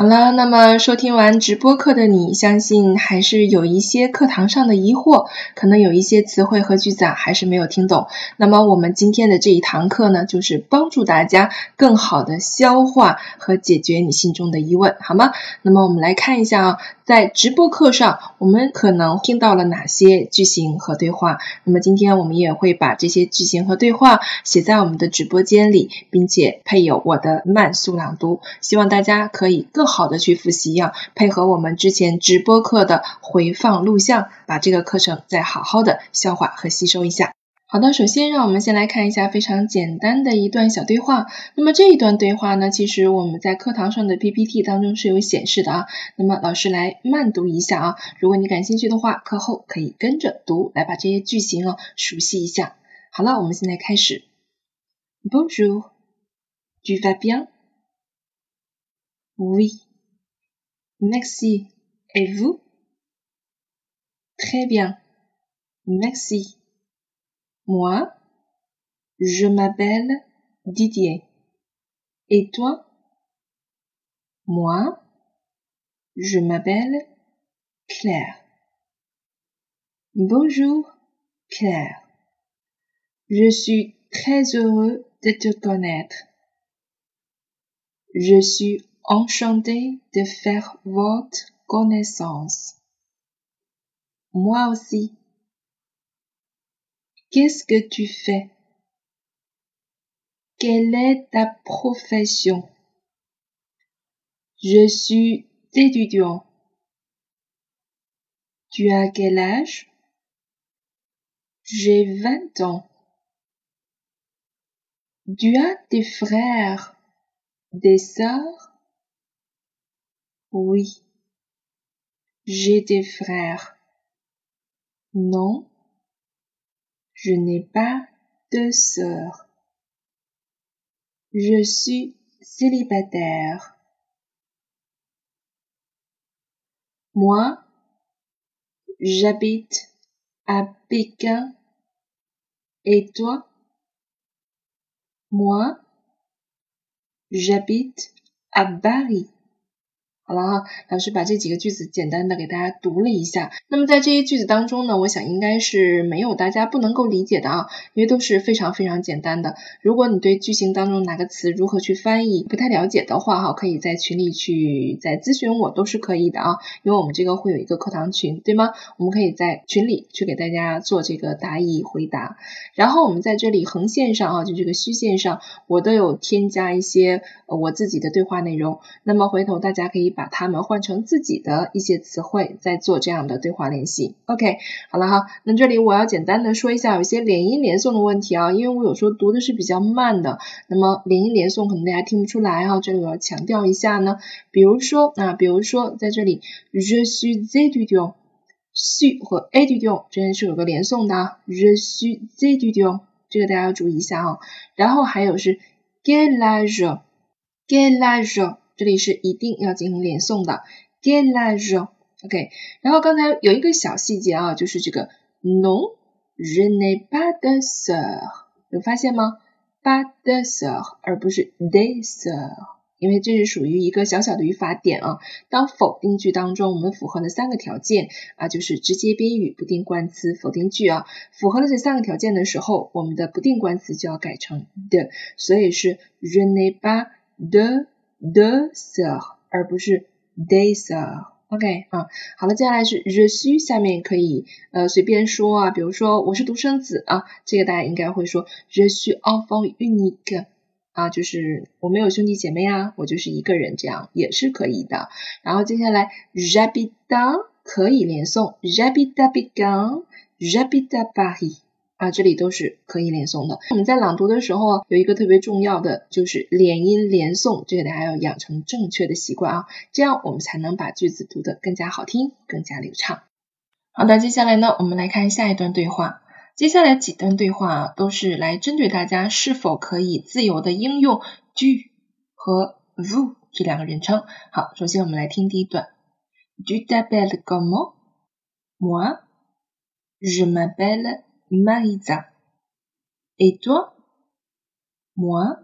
好了，那么收听完直播课的你，相信还是有一些课堂上的疑惑，可能有一些词汇和句子啊还是没有听懂。那么我们今天的这一堂课呢，就是帮助大家更好的消化和解决你心中的疑问，好吗？那么我们来看一下啊，在直播课上我们可能听到了哪些句型和对话？那么今天我们也会把这些句型和对话写在我们的直播间里，并且配有我的慢速朗读，希望大家可以更。好的，去复习一样，配合我们之前直播课的回放录像，把这个课程再好好的消化和吸收一下。好的，首先让我们先来看一下非常简单的一段小对话。那么这一段对话呢，其实我们在课堂上的 PPT 当中是有显示的啊。那么老师来慢读一下啊，如果你感兴趣的话，课后可以跟着读，来把这些句型啊熟悉一下。好了，我们现在开始。Bonjour，tu vas bien？Oui. Merci. Et vous? Très bien. Merci. Moi, je m'appelle Didier. Et toi? Moi, je m'appelle Claire. Bonjour, Claire. Je suis très heureux de te connaître. Je suis Enchanté de faire votre connaissance. Moi aussi. Qu'est-ce que tu fais? Quelle est ta profession? Je suis étudiant. Tu as quel âge? J'ai 20 ans. Tu as des frères, des sœurs? Oui. J'ai des frères. Non. Je n'ai pas de sœurs. Je suis célibataire. Moi, j'habite à Pékin. Et toi? Moi, j'habite à Paris. 好了哈，老师把这几个句子简单的给大家读了一下。那么在这些句子当中呢，我想应该是没有大家不能够理解的啊，因为都是非常非常简单的。如果你对句型当中哪个词如何去翻译不太了解的话哈，可以在群里去再咨询我都是可以的啊，因为我们这个会有一个课堂群，对吗？我们可以在群里去给大家做这个答疑回答。然后我们在这里横线上啊，就这个虚线上，我都有添加一些我自己的对话内容。那么回头大家可以把把它们换成自己的一些词汇，再做这样的对话练习。OK，好了哈，那这里我要简单的说一下有些连音连诵的问题啊，因为我有时候读的是比较慢的，那么连音连诵可能大家听不出来哈，这里我要强调一下呢。比如说啊，比如说在这里，je suis étudiant，suis 和 étudiant 之间是有个连诵的，je suis étudiant，这个大家要注意一下啊。然后还有是 quel âge，quel âge。这里是一定要进行连诵的，quel âge？OK，然后刚才有一个小细节啊，就是这个 non，je n'ai pas de sœur，有发现吗？pas de sœur，而不是 des sœurs，因为这是属于一个小小的语法点啊。当否定句当中，我们符合了三个条件啊，就是直接宾语、不定冠词、否定句啊，符合了这三个条件的时候，我们的不定冠词就要改成的，所以是 je n'ai pas de。de Sir, 而不是 des sœur。OK 啊，好了，接下来是 r e s u 下面可以呃随便说啊，比如说我是独生子啊，这个大家应该会说 re solve unique 啊，就是我没有兄弟姐妹啊，我就是一个人，这样也是可以的。然后接下来 r a b i t a 可以连诵 rabitabigang rabitabai。啊，这里都是可以连诵的。我们在朗读的时候，有一个特别重要的就是连音连诵，这个大家要养成正确的习惯啊，这样我们才能把句子读得更加好听，更加流畅。好的，接下来呢，我们来看下一段对话。接下来几段对话啊都是来针对大家是否可以自由的应用 du 和 vous 这两个人称。好，首先我们来听第一段。Tu t'appelles comment？Moi，je m'appelle Marisa. Et toi Moi,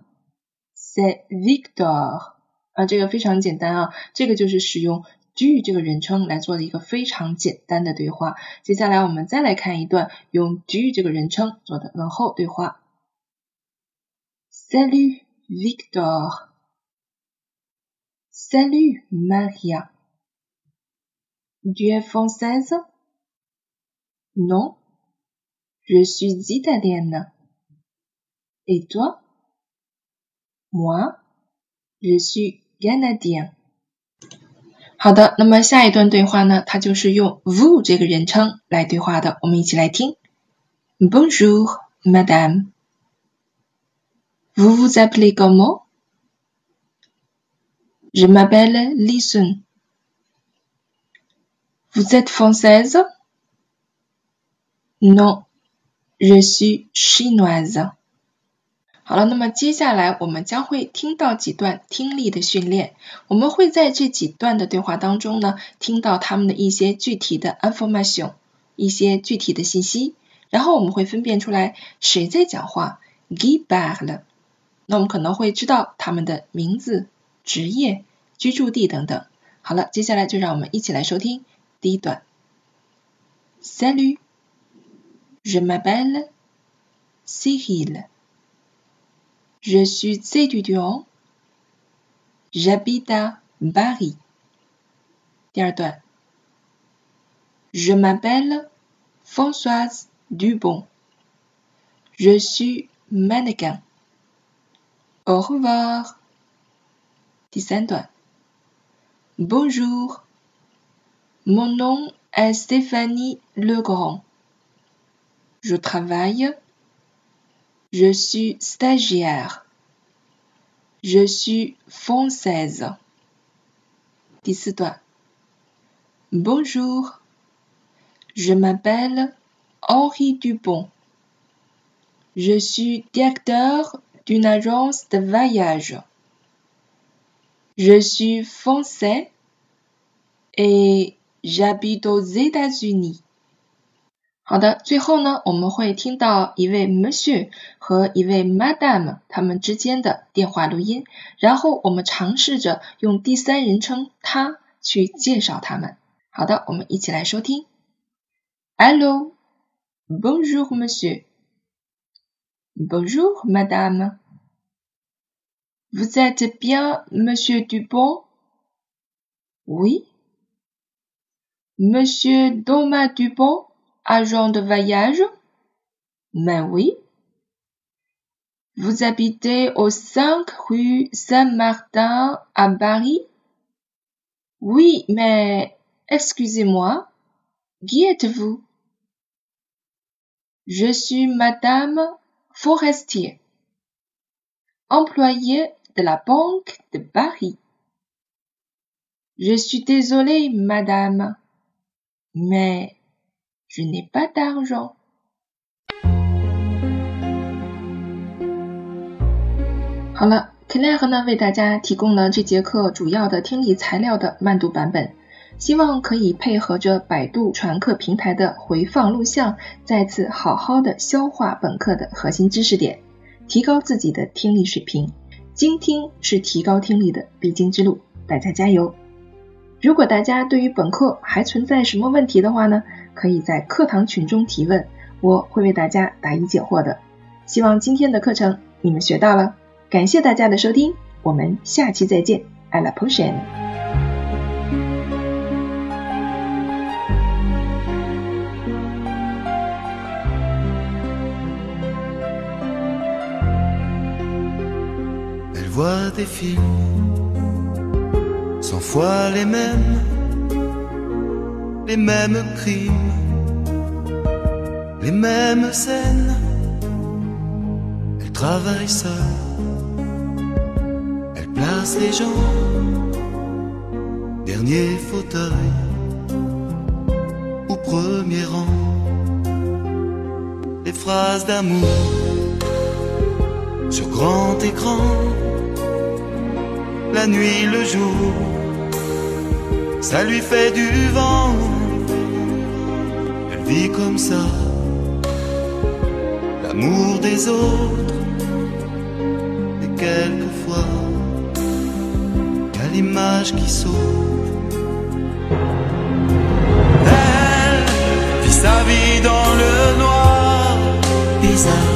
c'est Victor. 啊，这个非常简单啊，这个就是使用 du 这个人称来做的一个非常简单的对话。接下来我们再来看一段用 du 这个人称做的问候对话。Salut Victor. Salut Maria. Tu es française? Non, je suis italienne. Et toi? Moi, je suis canadien. 好的，那么下一段对话呢，它就是用 vous 这个人称来对话的，我们一起来听。Bonjour, madame. Vous vous appelez comment? Je m'appelle Lison. Vous êtes française? Non, 日语 chinoise 好了，那么接下来我们将会听到几段听力的训练。我们会在这几段的对话当中呢，听到他们的一些具体的 information，一些具体的信息。然后我们会分辨出来谁在讲话，qui parle。那我们可能会知道他们的名字、职业、居住地等等。好了，接下来就让我们一起来收听第一段。Salut, je m'appelle Cyril. Je suis étudiant. J'habite à Paris. Je m'appelle Françoise Dubon. Je suis mannequin. Au revoir. Bonjour. Mon nom est Stéphanie Legrand. Je travaille je suis stagiaire. Je suis française. Bonjour. Je m'appelle Henri Dupont. Je suis directeur d'une agence de voyage. Je suis français et j'habite aux États-Unis. 好的，最后呢，我们会听到一位 Monsieur 和一位 Madame 他们之间的电话录音，然后我们尝试着用第三人称他去介绍他们。好的，我们一起来收听。Hello, bonjour Monsieur, bonjour Madame, vous êtes bien Monsieur Dupont? Oui, Monsieur Thomas Dupont? Agent de voyage? Mais oui. Vous habitez au 5 rue Saint-Martin à Paris? Oui, mais excusez-moi, qui êtes-vous? Je suis Madame Forestier, employée de la Banque de Paris. Je suis désolée, Madame, mais je n'ai pas d'argent. 好了，Claire 呢为大家提供了这节课主要的听力材料的慢读版本，希望可以配合着百度传课平台的回放录像，再次好好的消化本课的核心知识点，提高自己的听力水平。精听是提高听力的必经之路，大家加油！如果大家对于本课还存在什么问题的话呢？可以在课堂群中提问，我会为大家答疑解惑的。希望今天的课程你们学到了，感谢大家的收听，我们下期再见，à la prochaine。les mêmes crimes, les mêmes scènes. Elle travaille seule, elle place les gens, dernier fauteuil au premier rang. Les phrases d'amour sur grand écran, la nuit, le jour, ça lui fait du vent vit comme ça l'amour des autres et quelquefois l'image qui sauve. Elle vit sa vie dans le noir, bizarre.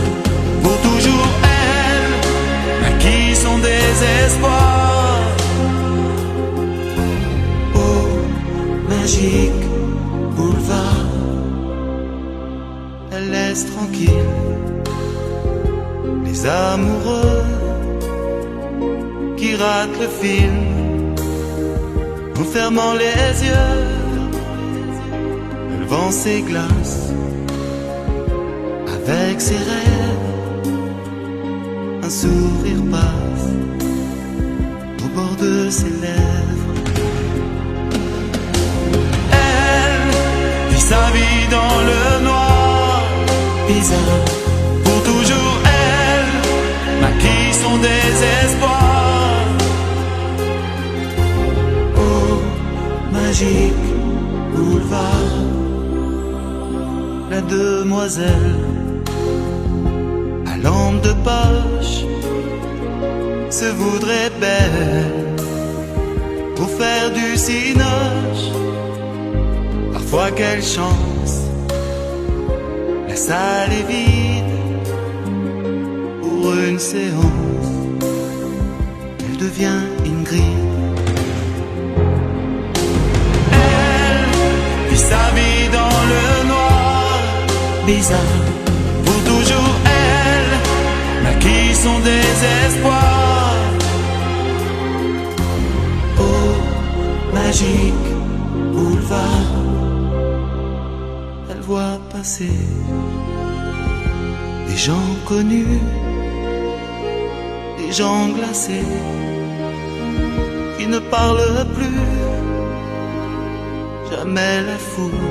Les amoureux qui ratent le film en fermant les yeux. Elle vend ses glaces avec ses rêves. Un sourire passe au bord de ses lèvres. Elle vit sa vie dans le Pour toujours, elle maquille son désespoir. Oh, magique boulevard, la demoiselle à lampe de poche se voudrait belle pour faire du cinoche. Parfois quelle chance, salle est vide pour une séance. Elle devient Ingrid. Elle vit sa vie dans le noir, bizarre. Pour toujours, elle maquille son désespoir. Oh, magique boulevard, des gens connus, des gens glacés qui ne parlent plus. Jamais la foule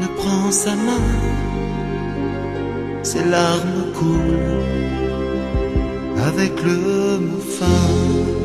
ne prend sa main, ses larmes coulent avec le mot fin.